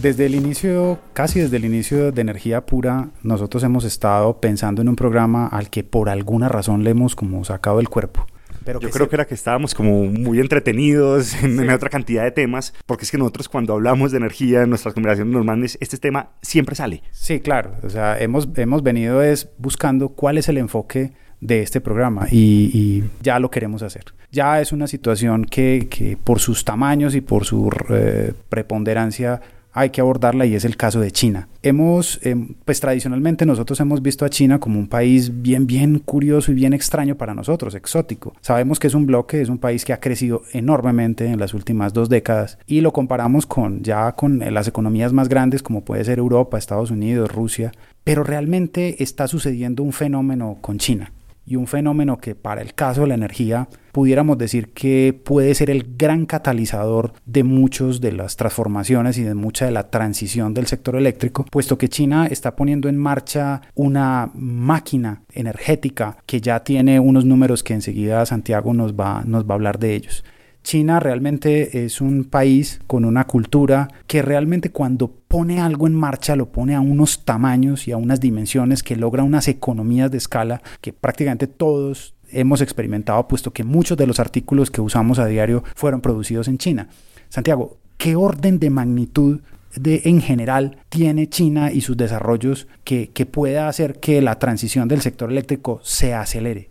Desde el inicio, casi desde el inicio de Energía Pura, nosotros hemos estado pensando en un programa al que por alguna razón le hemos como sacado el cuerpo. Pero Yo creo que era que estábamos como muy entretenidos en, otra cantidad de temas, porque es que nosotros cuando hablamos de energía en nuestras conversaciones normales, este tema siempre sale. Sí, claro. O sea, hemos, hemos venido es buscando cuál es el enfoque de este programa y, ya lo queremos hacer. Ya es una situación que, que por sus tamaños y por su eh, preponderancia hay que abordarla y es el caso de China. Hemos, em, pues tradicionalmente nosotros hemos visto a China como un país bien, bien curioso y bien extraño para nosotros, exótico. Sabemos que es un bloque, es un país que ha crecido enormemente en las últimas dos décadas y lo comparamos con ya con las economías más grandes como puede ser Europa, Estados Unidos, Rusia, pero realmente está sucediendo un fenómeno con China y un fenómeno que para el caso de la energía pudiéramos decir que puede ser el gran catalizador de muchas de las transformaciones y de mucha de la transición del sector eléctrico, puesto que China está poniendo en marcha una máquina energética que ya tiene unos números que enseguida Santiago nos va, nos va a hablar de ellos. China realmente es un país con una cultura que realmente cuando pone algo en marcha lo pone a unos tamaños y a unas dimensiones que logra unas economías de escala que prácticamente todos hemos experimentado, puesto que muchos de los artículos que usamos a diario fueron producidos en China. Santiago, ¿qué orden de magnitud de, en general tiene China y sus desarrollos que, que pueda hacer que la transición del sector eléctrico se acelere?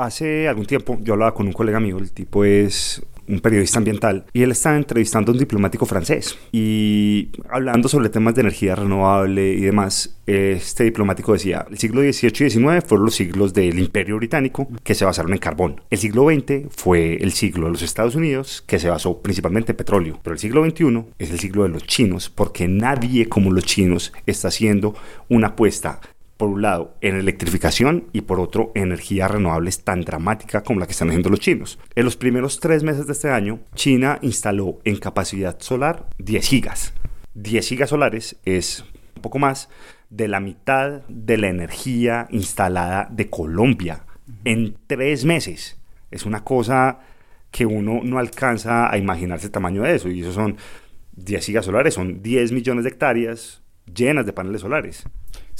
Hace algún tiempo yo hablaba con un colega mío, el tipo es un periodista ambiental, y él estaba entrevistando a un diplomático francés. Y hablando sobre temas de energía renovable y demás, este diplomático decía, el siglo XVIII y XIX fueron los siglos del Imperio Británico que se basaron en carbón. El siglo XX fue el siglo de los Estados Unidos que se basó principalmente en petróleo. Pero el siglo XXI es el siglo de los chinos porque nadie como los chinos está haciendo una apuesta por un lado, en electrificación y por otro, en energías renovables tan dramática como la que están haciendo los chinos. En los primeros tres meses de este año, China instaló en capacidad solar 10 gigas. 10 gigas solares es un poco más de la mitad de la energía instalada de Colombia en tres meses. Es una cosa que uno no alcanza a imaginarse el tamaño de eso. Y eso son 10 gigas solares, son 10 millones de hectáreas llenas de paneles solares.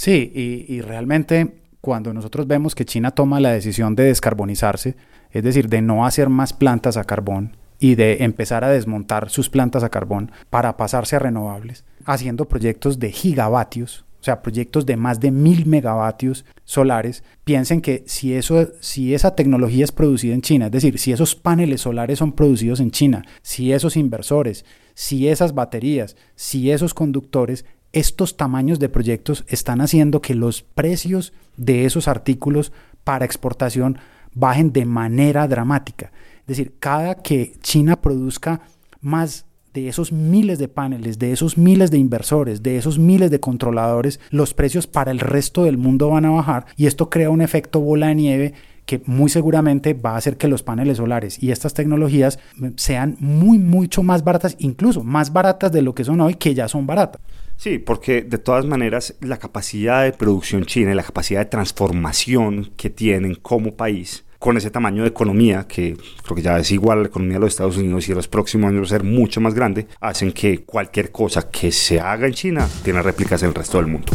Sí, y, realmente cuando nosotros vemos que China toma la decisión de descarbonizarse, es decir, de no hacer más plantas a carbón y de empezar a desmontar sus plantas a carbón para pasarse a renovables, haciendo proyectos de gigavatios, o sea, proyectos de más de mil megavatios solares, piensen que si, eso, si esa tecnología es producida en China, es decir, si esos paneles solares son producidos en China, si esos inversores, si esas baterías, si esos conductores estos tamaños de proyectos están haciendo que los precios de esos artículos para exportación bajen de manera dramática. Es decir, cada que China produzca más de esos miles de paneles, de esos miles de inversores, de esos miles de controladores, los precios para el resto del mundo van a bajar y esto crea un efecto bola de nieve que muy seguramente va a hacer que los paneles solares y estas tecnologías sean muy, mucho más baratas, incluso más baratas de lo que son hoy, que ya son baratas. Sí, porque de todas maneras la capacidad de producción china y la capacidad de transformación que tienen como país con ese tamaño de economía, que creo que ya es igual a la economía de los Estados Unidos y en los próximos años va a ser mucho más grande, hacen que cualquier cosa que se haga en China tenga réplicas en el resto del mundo.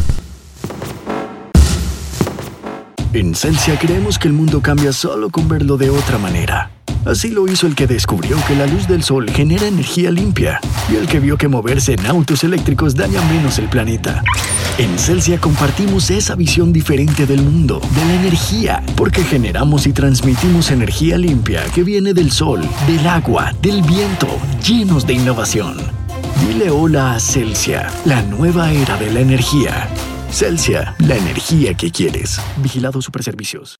En Celsia creemos que el mundo cambia solo con verlo de otra manera. Así lo hizo el que descubrió que la luz del sol genera energía limpia y el que vio que moverse en autos eléctricos daña menos el planeta. En Celsia compartimos esa visión diferente del mundo, de la energía, porque generamos y transmitimos energía limpia que viene del sol, del agua, del viento, llenos de innovación. Dile hola a Celsia, la nueva era de la energía. Celsia, la energía que quieres. Vigilado Superservicios.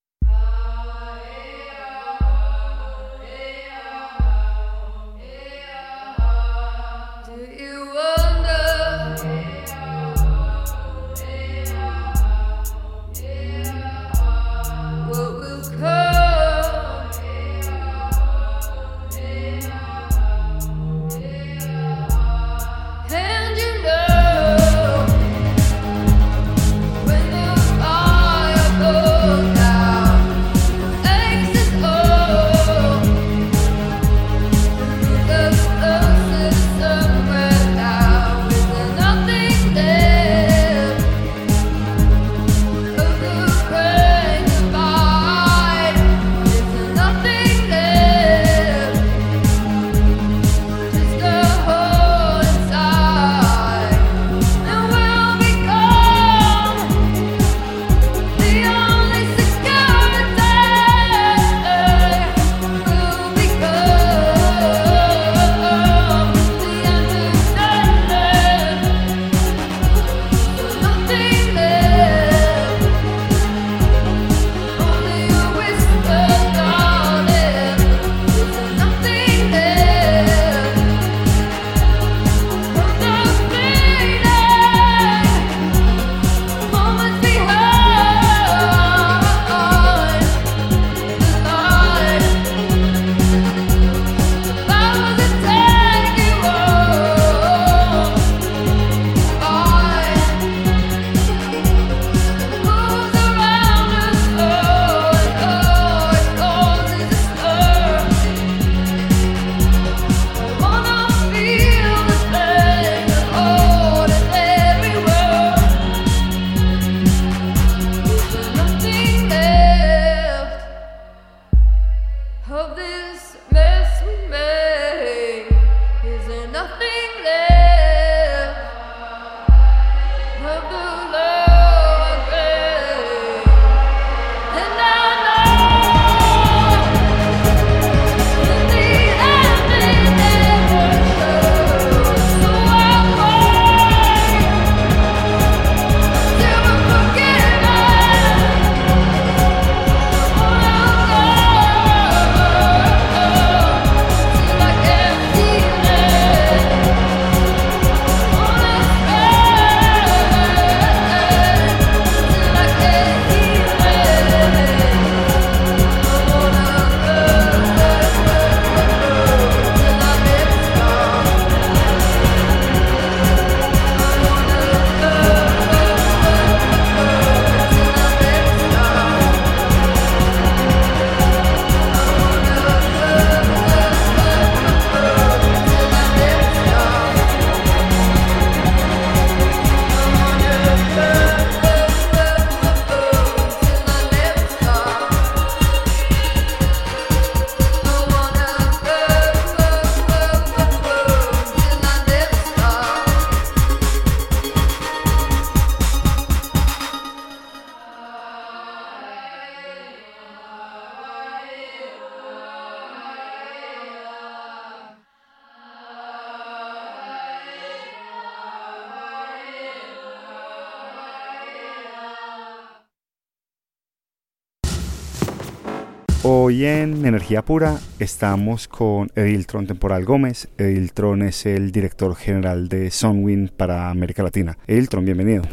Hoy en Energía Pura estamos con Ediltron Temporal Gómez. Ediltron es el director general de Sunwin para América Latina. Ediltron, bienvenido.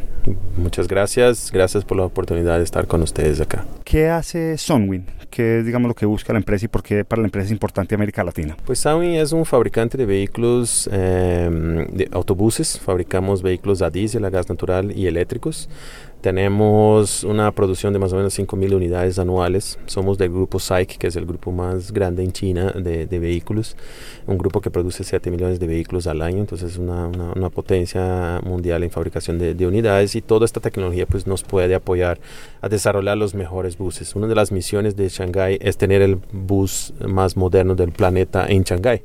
Muchas gracias, gracias por la oportunidad de estar con ustedes acá. ¿Qué hace Sunwin? ¿Qué es digamos, lo que busca la empresa y por qué para la empresa es importante América Latina? Pues Sunwin es un fabricante de vehículos, eh, de autobuses. Fabricamos vehículos a diésel, a gas natural y eléctricos. Tenemos una producción de más o menos 5.000 unidades anuales. Somos del grupo SAIC, que es el grupo más grande en China de, vehículos. Un grupo que produce 7 millones de vehículos al año. Entonces es una potencia mundial en fabricación de, de, unidades y toda esta tecnología pues, nos puede apoyar a desarrollar los mejores buses. Una de las misiones de Shanghai es tener el bus más moderno del planeta en Shanghai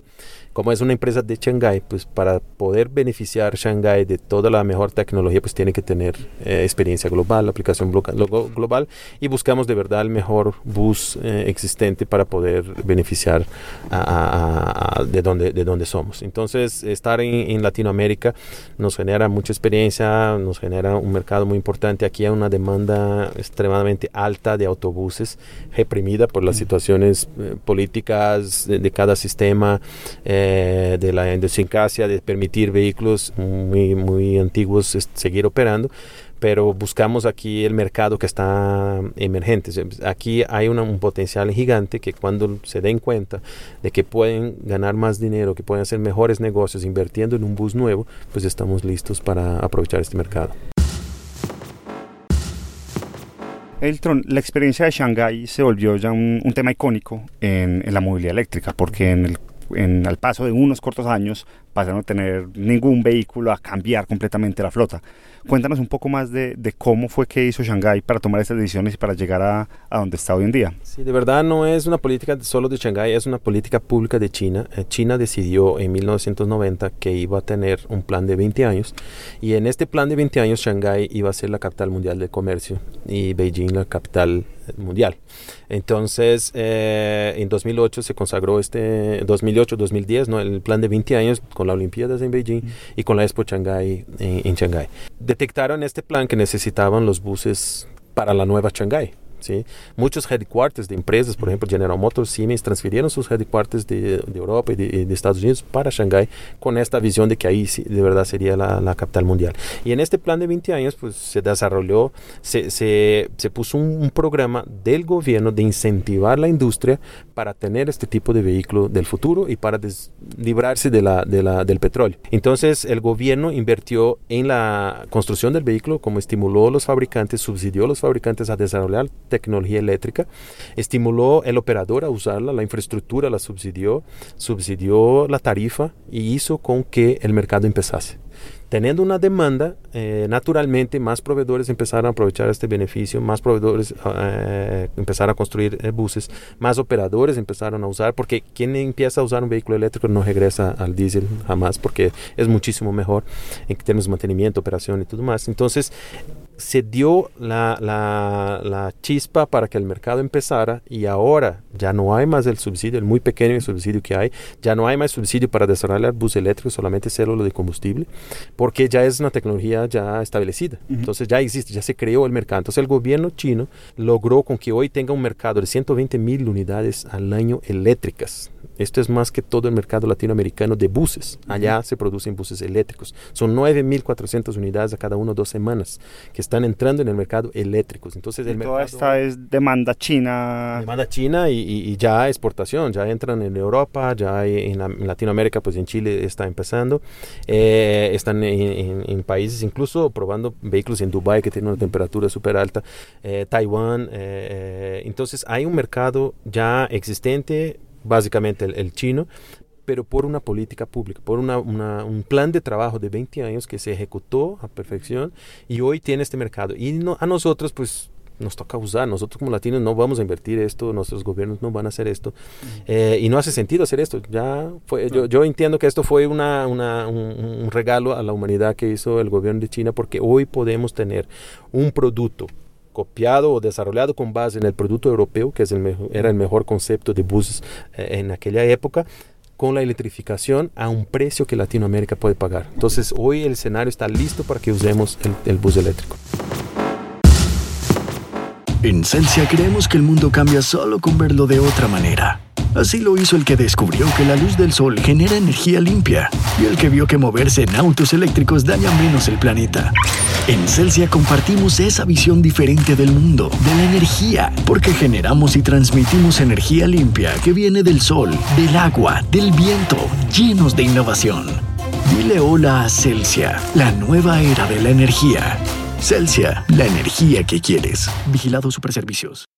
como es una empresa de Shanghai, pues para poder beneficiar Shanghai de toda la mejor tecnología, pues tiene que tener eh, experiencia global, aplicación global y buscamos de verdad el mejor bus eh, existente para poder beneficiar a, a, a, de, donde, de donde somos. Entonces, estar en, en, Latinoamérica nos genera mucha experiencia, nos genera un mercado muy importante. Aquí hay una demanda extremadamente alta de autobuses, reprimida por las situaciones eh, políticas de, de, cada sistema. Eh, eh, de la idiosincrasia de permitir vehículos muy, muy antiguos seguir operando, pero buscamos aquí el mercado que está emergente. Aquí hay una, un potencial gigante que cuando se den cuenta de que pueden ganar más dinero, que pueden hacer mejores negocios invirtiendo en un bus nuevo, pues estamos listos para aprovechar este mercado. Eltron, la experiencia de Shanghai se volvió ya un, un tema icónico en, en, la movilidad eléctrica, porque en el en, al paso de unos cortos años pasaron a no tener ningún vehículo a cambiar completamente la flota. Cuéntanos un poco más de, cómo fue que hizo Shanghái para tomar estas decisiones y para llegar a, a, donde está hoy en día. Sí, de verdad no es una política solo de Shanghái, es una política pública de China. Eh, China decidió en 1990 que iba a tener un plan de 20 años y en este plan de 20 años Shanghái iba a ser la capital mundial de comercio y Beijing la capital mundial. Entonces, eh, en 2008 se consagró este, 2008-2010, ¿no? el plan de 20 años con las Olimpiadas en Beijing y con la Expo Shanghai en, en Shanghái. Detectaron este plan que necesitaban los buses para la nueva Shanghái. ¿Sí? Muchos headquarters de empresas, por ejemplo General Motors, Siemens, transfirieron sus headquarters de, de Europa y de, de, Estados Unidos para Shanghái con esta visión de que ahí de verdad sería la, la, capital mundial. Y en este plan de 20 años pues se desarrolló, se, se, se puso un, un, programa del gobierno de incentivar la industria para tener este tipo de vehículo del futuro y para librarse de la, de la, del petróleo. Entonces el gobierno invirtió en la construcción del vehículo, como estimuló a los fabricantes, subsidió a los fabricantes a desarrollar tecnología eléctrica, estimuló el operador a usarla, la infraestructura la subsidió, subsidió la tarifa y hizo con que el mercado empezase. teniendo una demanda, eh, naturalmente más proveedores empezaron a aprovechar este beneficio, más proveedores eh, empezaron a construir eh, buses, más operadores empezaron a usar, porque quien empieza a usar un vehículo eléctrico no regresa al diésel jamás, porque es muchísimo mejor en términos de mantenimiento, operación y todo más. Entonces, se dio la, la, chispa para que el mercado empezara y ahora ya no hay más el subsidio, el muy pequeño subsidio que hay, ya no hay más subsidio para desarrollar bus eléctrico, solamente célula de combustible, porque ya es una tecnología ya establecida. Entonces ya existe, ya se creó el mercado. Entonces el gobierno chino logró con que hoy tenga un mercado de 120 mil unidades al año eléctricas. Esto es más que todo el mercado latinoamericano de buses. Allá se producen buses eléctricos. Son 9.400 unidades a cada uno dos semanas que están entrando en el mercado eléctricos. Entonces, el toda esta es demanda china. Demanda china y, ya exportación. Ya entran en Europa, ya en, Latinoamérica, pues en Chile está empezando. Eh, están en, países incluso probando vehículos en Dubai que tienen una temperatura súper alta. Eh, Taiwán. Eh, entonces, hay un mercado ya existente básicamente el, chino, pero por una política pública, por una, un plan de trabajo de 20 años que se ejecutó a perfección y hoy tiene este mercado. Y no, a nosotros, pues nos toca usar. Nosotros como latinos no vamos a invertir esto, nuestros gobiernos no van a hacer esto. Eh, y no hace sentido hacer esto. Ya fue, yo, yo entiendo que esto fue una, una, un, un, regalo a la humanidad que hizo el gobierno de China porque hoy podemos tener un producto copiado o desarrollado con base en el producto europeo, que es el era el mejor concepto de buses eh, en aquella época, con la electrificación a un precio que Latinoamérica puede pagar. Entonces hoy el escenario está listo para que usemos el, el bus eléctrico. En Celsia creemos que el mundo cambia solo con verlo de otra manera. Así lo hizo el que descubrió que la luz del sol genera energía limpia y el que vio que moverse en autos eléctricos daña menos el planeta. En Celsia compartimos esa visión diferente del mundo, de la energía, porque generamos y transmitimos energía limpia que viene del sol, del agua, del viento, llenos de innovación. Dile hola a Celsia, la nueva era de la energía. Celsia, la energía que quieres. Vigilado Superservicios.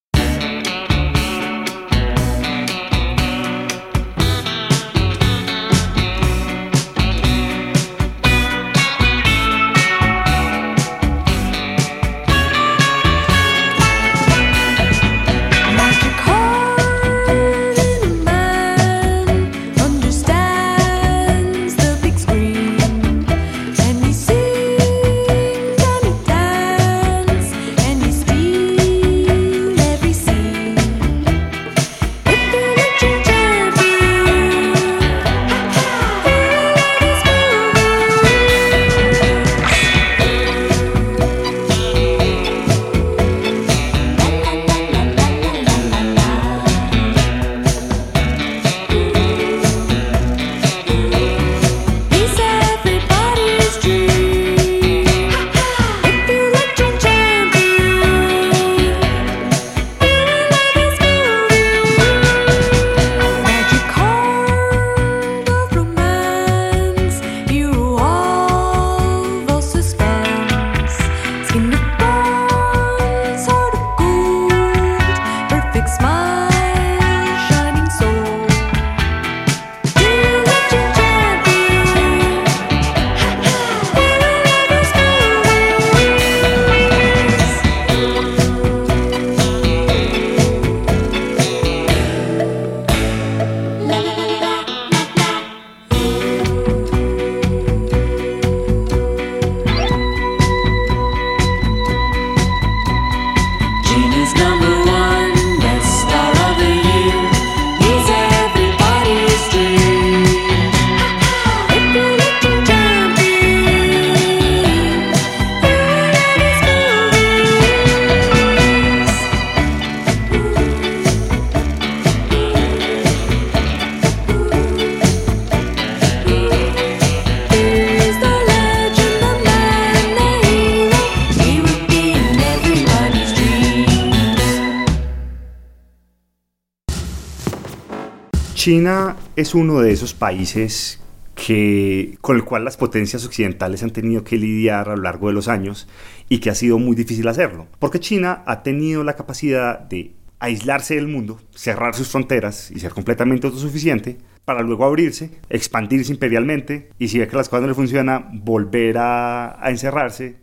China es uno de esos países que, con el cual las potencias occidentales han tenido que lidiar a lo largo de los años y que ha sido muy difícil hacerlo. Porque China ha tenido la capacidad de aislarse del mundo, cerrar sus fronteras y ser completamente autosuficiente, para luego abrirse, expandirse imperialmente y si ve que las cosas no le funcionan, volver a, a encerrarse.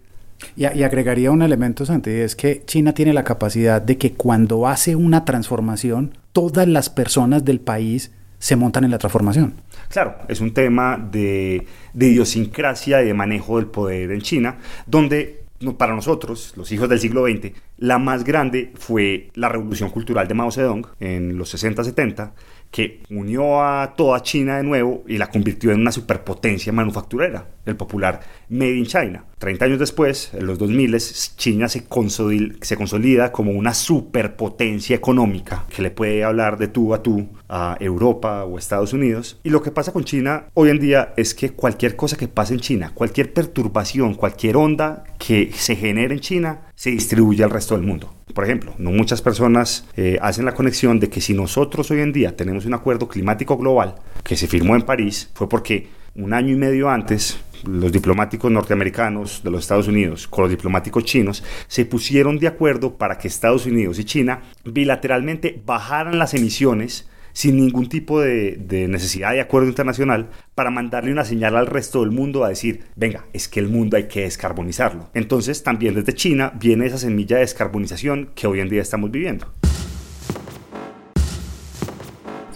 Y, y, agregaría un elemento, Santi, es que China tiene la capacidad de que cuando hace una transformación, todas las personas del país se montan en la transformación. Claro, es un tema de, de idiosincrasia y de manejo del poder en China, donde para nosotros, los hijos del siglo XX, la más grande fue la revolución cultural de Mao Zedong en los 60-70, que unió a toda China de nuevo y la convirtió en una superpotencia manufacturera, el popular Made in China. 30 años después, en los 2000, China se consolida, como una superpotencia económica que le puede hablar de tú a tú a Europa o Estados Unidos. Y lo que pasa con China hoy en día es que cualquier cosa que pase en China, cualquier perturbación, cualquier onda que se genere en China, se distribuye al resto del mundo. Por ejemplo, no muchas personas eh, hacen la conexión de que si nosotros hoy en día tenemos un acuerdo climático global que se firmó en París, fue porque un año y medio antes los diplomáticos norteamericanos de los Estados Unidos con los diplomáticos chinos se pusieron de acuerdo para que Estados Unidos y China bilateralmente bajaran las emisiones sin ningún tipo de, necesidad de acuerdo internacional para mandarle una señal al resto del mundo a decir, venga, es que el mundo hay que descarbonizarlo. Entonces también desde China viene esa semilla de descarbonización que hoy en día estamos viviendo.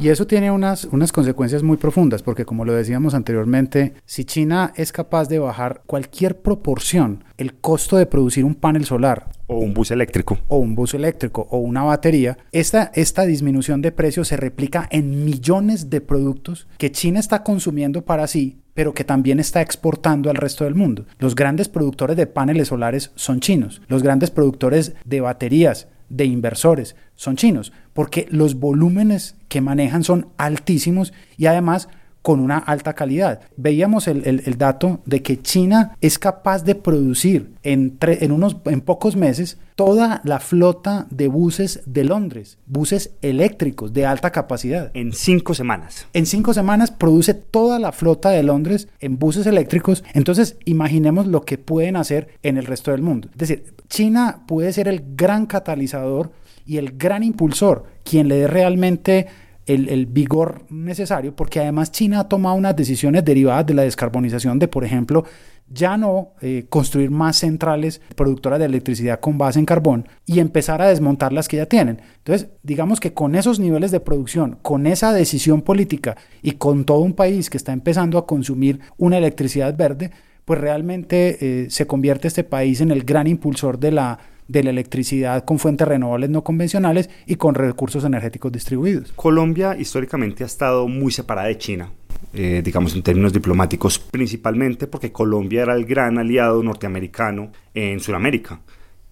Y eso tiene unas, unas consecuencias muy profundas, porque como lo decíamos anteriormente, si China es capaz de bajar cualquier proporción el costo de producir un panel solar, o un bus eléctrico, o un bus eléctrico, o una batería, esta, esta disminución de precios se replica en millones de productos que China está consumiendo para sí, pero que también está exportando al resto del mundo. Los grandes productores de paneles solares son chinos, los grandes productores de baterías, de inversores. Son chinos, porque los volúmenes que manejan son altísimos y además con una alta calidad. Veíamos el, el, el dato de que China es capaz de producir en, en, unos, en pocos meses toda la flota de buses de Londres, buses eléctricos de alta capacidad. En cinco semanas. En cinco semanas produce toda la flota de Londres en buses eléctricos. Entonces, imaginemos lo que pueden hacer en el resto del mundo. Es decir, China puede ser el gran catalizador y el gran impulsor, quien le dé realmente el, vigor necesario, porque además China ha tomado unas decisiones derivadas de la descarbonización de, por ejemplo, ya no eh, construir más centrales productoras de electricidad con base en carbón y empezar a desmontar las que ya tienen. Entonces, digamos que con esos niveles de producción, con esa decisión política y con todo un país que está empezando a consumir una electricidad verde, pues realmente eh, se convierte este país en el gran impulsor de la de la electricidad con fuentes renovables no convencionales y con recursos energéticos distribuidos. Colombia históricamente ha estado muy separada de China. Eh, digamos en términos diplomáticos, principalmente porque Colombia era el gran aliado norteamericano en Sudamérica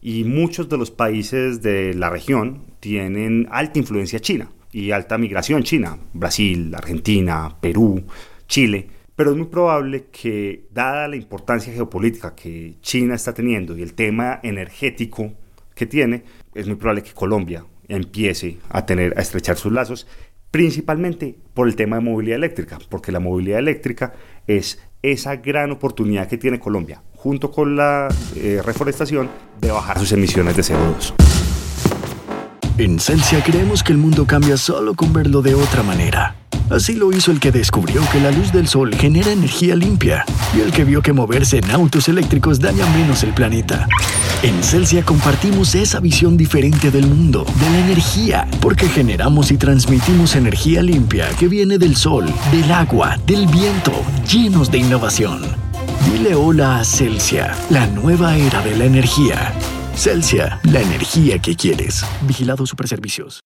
y muchos de los países de la región tienen alta influencia china y alta migración china, Brasil, Argentina, Perú, Chile, pero es muy probable que, dada la importancia geopolítica que China está teniendo y el tema energético que tiene, es muy probable que Colombia empiece a tener a estrechar sus lazos, principalmente por el tema de movilidad eléctrica, porque la movilidad eléctrica es esa gran oportunidad que tiene Colombia, junto con la eh, reforestación, de bajar sus emisiones de CO2. En Celsia creemos que el mundo cambia solo con verlo de otra manera. Así lo hizo el que descubrió que la luz del sol genera energía limpia y el que vio que moverse en autos eléctricos daña menos el planeta. En Celsia compartimos esa visión diferente del mundo, de la energía, porque generamos y transmitimos energía limpia que viene del sol, del agua, del viento, llenos de innovación. Dile hola a Celsia, la nueva era de la energía. Celsia, la energía que quieres. Vigilado Superservicios.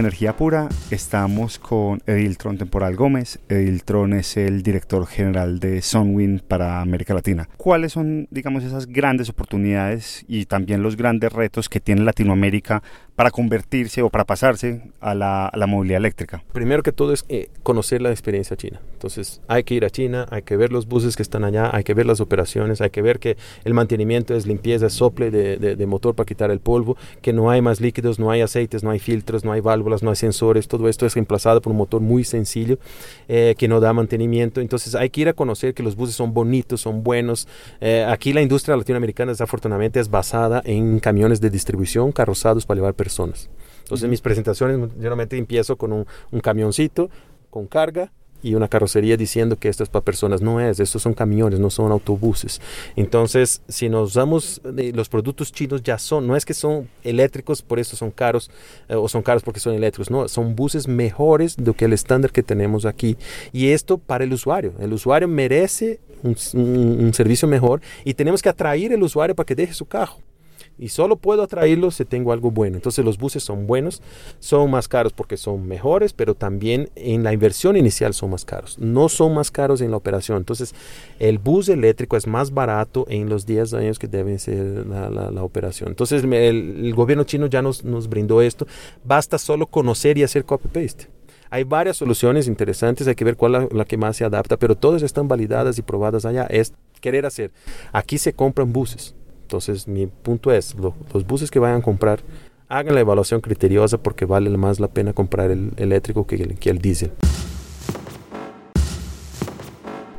Hoy en Energía Pura estamos con Ediltron Temporal Gómez. Ediltron es el director general de Sunwind para América Latina. ¿Cuáles son, digamos, esas grandes oportunidades y también los grandes retos que tiene Latinoamérica para convertirse o para pasarse a la, movilidad eléctrica? Primero que todo es eh, conocer la experiencia china. Entonces hay que ir a China, hay que ver los buses que están allá, hay que ver las operaciones, hay que ver que el mantenimiento es limpieza, sople de, de motor para quitar el polvo, que no hay más líquidos, no hay aceites, no hay filtros, no hay válvulas, no hay sensores, todo esto es reemplazado por un motor muy sencillo eh, que no da mantenimiento. Entonces hay que ir a conocer que los buses son bonitos, son buenos. Eh, aquí la industria latinoamericana desafortunadamente es basada en camiones de distribución carrozados para llevar personas. Entonces mis presentaciones generalmente empiezo con un, un camioncito con carga y una carrocería diciendo que esto es para personas. No es, estos son camiones, no son autobuses. Entonces, si nos damos, de los productos chinos ya son, no es que son eléctricos, por eso son caros, eh, o son caros porque son eléctricos, no, son buses mejores de que el estándar que tenemos aquí. Y esto para el usuario. El usuario merece un, un servicio mejor y tenemos que atraer al usuario para que deje su carro y solo puedo atraerlos si tengo algo bueno. Entonces los buses son buenos, son más caros porque son mejores, pero también en la inversión inicial son más caros. No son más caros en la operación. Entonces el bus eléctrico es más barato en los 10 años que debe ser la, la, la operación. Entonces el, el, gobierno chino ya nos, nos brindó esto. Basta solo conocer y hacer copy-paste. Hay varias soluciones interesantes, hay que ver cuál es la, la, que más se adapta, pero todas están validadas y probadas allá. Es querer hacer. Aquí se compran buses entonces mi punto es, lo, los buses que vayan a comprar, hagan la evaluación criteriosa porque vale más la pena comprar el eléctrico que el, que el diésel.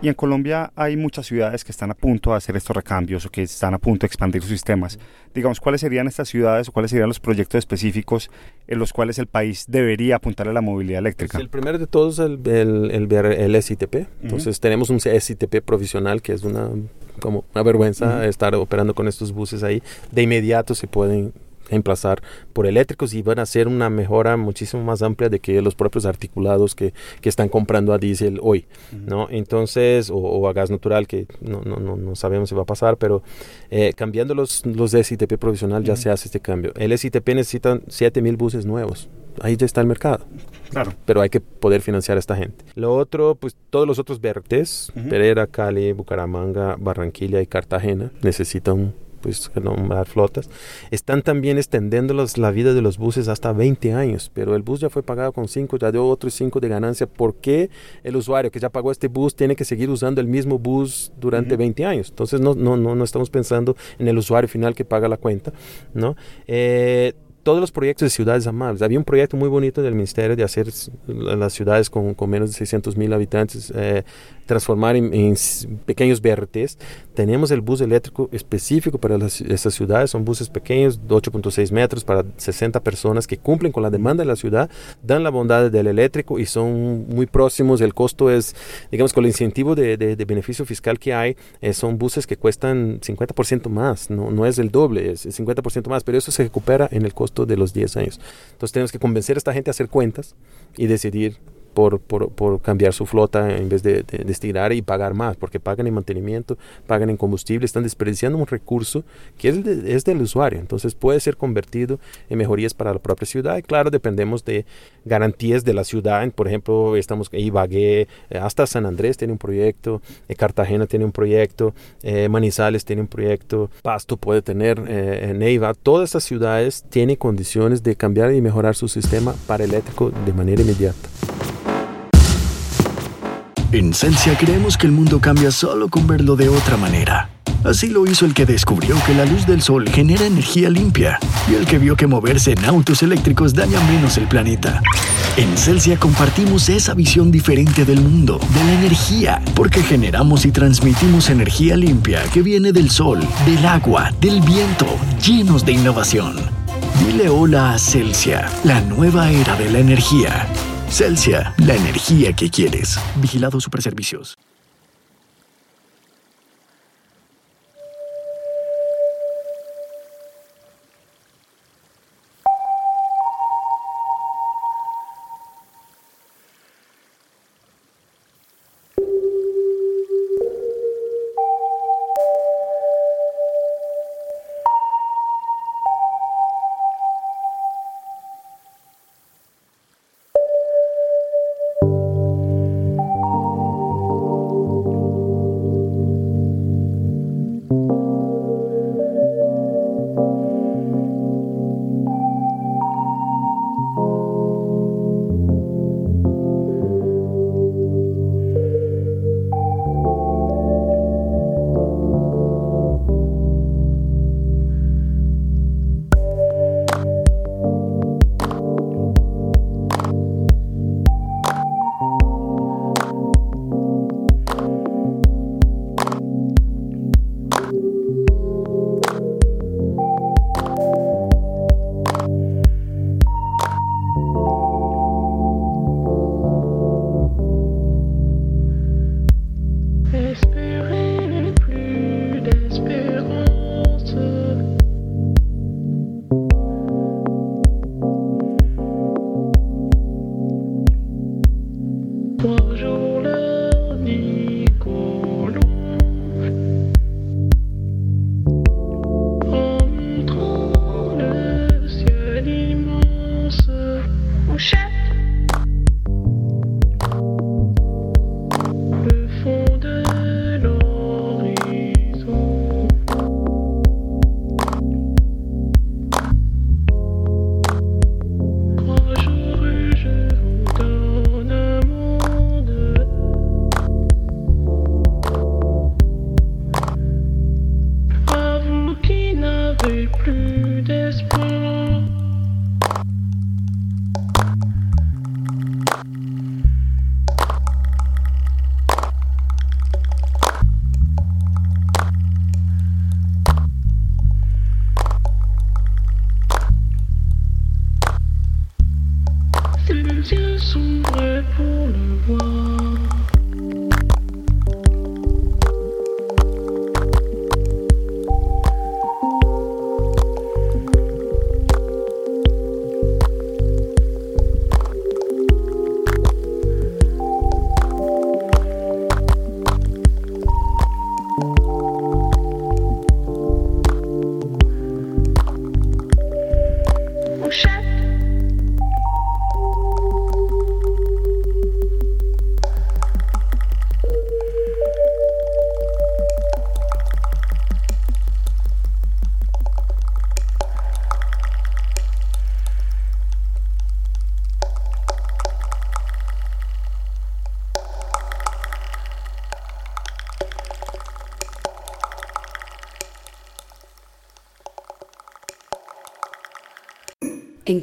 Y en Colombia hay muchas ciudades que están a punto de hacer estos recambios o que están a punto de expandir sus sistemas. Digamos, ¿cuáles serían estas ciudades o cuáles serían los proyectos específicos en los cuales el país debería apuntar a la movilidad eléctrica? Pues el primero de todos es el, el, el, el SITP. Entonces uh -huh. tenemos un SITP provisional que es una, como una vergüenza uh -huh. estar operando con estos buses ahí. De inmediato se pueden reemplazar por eléctricos y van a ser una mejora muchísimo más amplia de que los propios articulados que, que están comprando a diésel hoy, uh -huh. ¿no? Entonces, o, o, a gas natural, que no, no, no, no, sabemos si va a pasar, pero eh, cambiando los, los de SITP provisional uh -huh. ya se hace este cambio. El SITP necesita 7000 buses nuevos, ahí ya está el mercado. Claro. Pero hay que poder financiar a esta gente. Lo otro, pues todos los otros BRTs, uh -huh. Pereira, Cali, Bucaramanga, Barranquilla y Cartagena, necesitan pues nombrar flotas, están también extendiendo los, la vida de los buses hasta 20 años, pero el bus ya fue pagado con 5, ya dio otros 5 de ganancia. ¿Por qué el usuario que ya pagó este bus tiene que seguir usando el mismo bus durante uh -huh. 20 años? Entonces no, no, no, no estamos pensando en el usuario final que paga la cuenta, ¿no? Eh, todos los proyectos de ciudades amables. Había un proyecto muy bonito del ministerio de hacer las ciudades con, con menos de 600 mil habitantes, eh, transformar en, en, pequeños BRTs. Tenemos el bus eléctrico específico para las, estas ciudades. Son buses pequeños, de 8.6 metros para 60 personas que cumplen con la demanda de la ciudad, dan la bondad del eléctrico y son muy próximos. El costo es, digamos, con el incentivo de, de, de beneficio fiscal que hay, eh, son buses que cuestan 50% más. No, no es el doble, es 50% más, pero eso se recupera en el costo de los 10 años. Entonces tenemos que convencer a esta gente a hacer cuentas y decidir por, por, por, cambiar su flota en vez de, de, de, estirar y pagar más, porque pagan en mantenimiento, pagan en combustible, están desperdiciando un recurso que es, de, es del usuario. Entonces puede ser convertido en mejorías para la propia ciudad. Y claro, dependemos de garantías de la ciudad. Por ejemplo, estamos en Ibagué, eh, hasta San Andrés tiene un proyecto, eh, Cartagena tiene un proyecto, eh, Manizales tiene un proyecto, Pasto puede tener, eh, Neiva. Todas estas ciudades tienen condiciones de cambiar y mejorar su sistema para eléctrico de manera inmediata. En Celsia creemos que el mundo cambia solo con verlo de otra manera. Así lo hizo el que descubrió que la luz del sol genera energía limpia y el que vio que moverse en autos eléctricos daña menos el planeta. En Celsia compartimos esa visión diferente del mundo, de la energía, porque generamos y transmitimos energía limpia que viene del sol, del agua, del viento, llenos de innovación. Dile hola a Celsia, la nueva era de la energía. Celsia, la energía que quieres. Vigilado Superservicios.